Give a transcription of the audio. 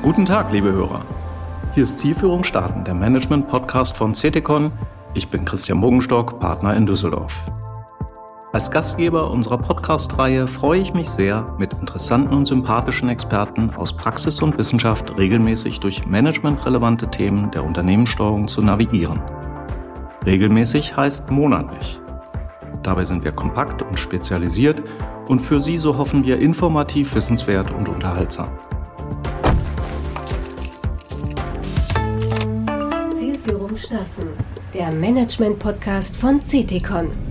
Guten Tag, liebe Hörer. Hier ist Zielführung starten, der Management-Podcast von CTCon. Ich bin Christian Bogenstock, Partner in Düsseldorf. Als Gastgeber unserer Podcast-Reihe freue ich mich sehr, mit interessanten und sympathischen Experten aus Praxis und Wissenschaft regelmäßig durch managementrelevante Themen der Unternehmenssteuerung zu navigieren. Regelmäßig heißt monatlich. Dabei sind wir kompakt und spezialisiert und für Sie, so hoffen wir, informativ, wissenswert und unterhaltsam. Zielführung starten. Der Management-Podcast von CTCon.